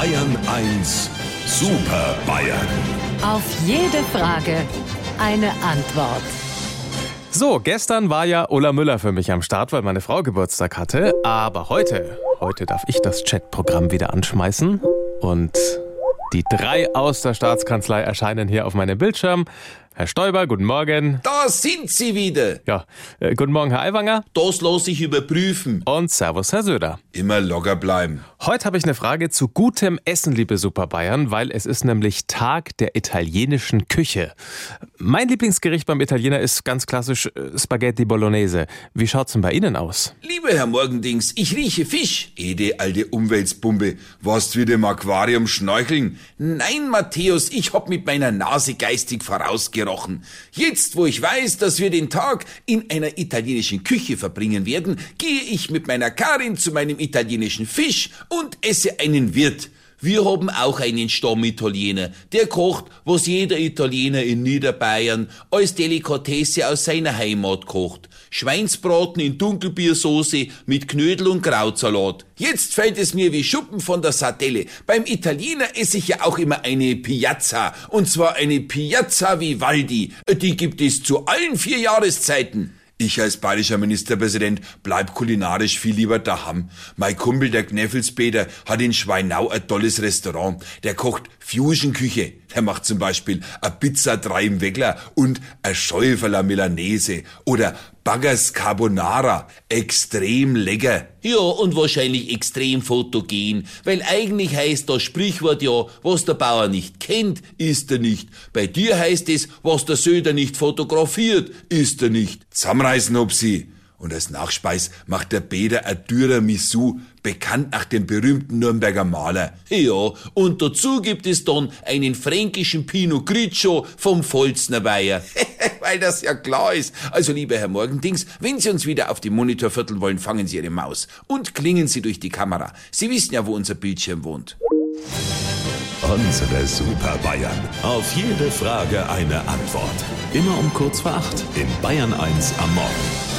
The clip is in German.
Bayern 1 Super Bayern. Auf jede Frage eine Antwort. So, gestern war ja Ulla Müller für mich am Start, weil meine Frau Geburtstag hatte. Aber heute, heute darf ich das Chatprogramm wieder anschmeißen. Und die drei aus der Staatskanzlei erscheinen hier auf meinem Bildschirm. Herr Stoiber, guten Morgen. Da sind Sie wieder. Ja, äh, guten Morgen, Herr Aiwanger. Das lass ich überprüfen. Und Servus, Herr Söder. Immer locker bleiben. Heute habe ich eine Frage zu gutem Essen, liebe Super Bayern, weil es ist nämlich Tag der italienischen Küche. Mein Lieblingsgericht beim Italiener ist ganz klassisch äh, Spaghetti Bolognese. Wie schaut's denn bei Ihnen aus? Lieber Herr Morgendings, ich rieche Fisch. Ede alte Umweltspumpe. Warst wieder im Aquarium schnorcheln? Nein, Matthäus, ich hab mit meiner Nase geistig vorausgerochen. Jetzt, wo ich weiß, dass wir den Tag in einer italienischen Küche verbringen werden, gehe ich mit meiner Karin zu meinem italienischen Fisch und esse einen Wirt. Wir haben auch einen Stammitaliener, der kocht, was jeder Italiener in Niederbayern als Delikatesse aus seiner Heimat kocht. Schweinsbraten in Dunkelbiersoße mit Knödel und Krautsalat. Jetzt fällt es mir wie Schuppen von der Sardelle. Beim Italiener esse ich ja auch immer eine Piazza. Und zwar eine Piazza Vivaldi. Die gibt es zu allen vier Jahreszeiten. Ich als bayerischer Ministerpräsident bleib kulinarisch viel lieber daheim. Mein Kumpel, der Kneffelspeter, hat in Schweinau ein tolles Restaurant. Der kocht Fusion-Küche. Der macht zum Beispiel a Pizza drei im Weckler und a Schäuferler Milanese oder Baggers Carbonara. Extrem lecker. Ja, und wahrscheinlich extrem fotogen, weil eigentlich heißt das Sprichwort ja, was der Bauer nicht kennt, ist er nicht. Bei dir heißt es, was der Söder nicht fotografiert, ist er nicht. Zusammenreißen, ob sie. Und als Nachspeis macht der Bäder ein Tiramisu, bekannt nach dem berühmten Nürnberger Maler. Ja, und dazu gibt es dann einen fränkischen Pinot Grigio vom Volzner Weiher. Weil das ja klar ist. Also, lieber Herr Morgendings, wenn Sie uns wieder auf die Monitor vierteln wollen, fangen Sie Ihre Maus und klingen Sie durch die Kamera. Sie wissen ja, wo unser Bildschirm wohnt. Unsere Super Bayern. Auf jede Frage eine Antwort. Immer um kurz vor acht in Bayern 1 am Morgen.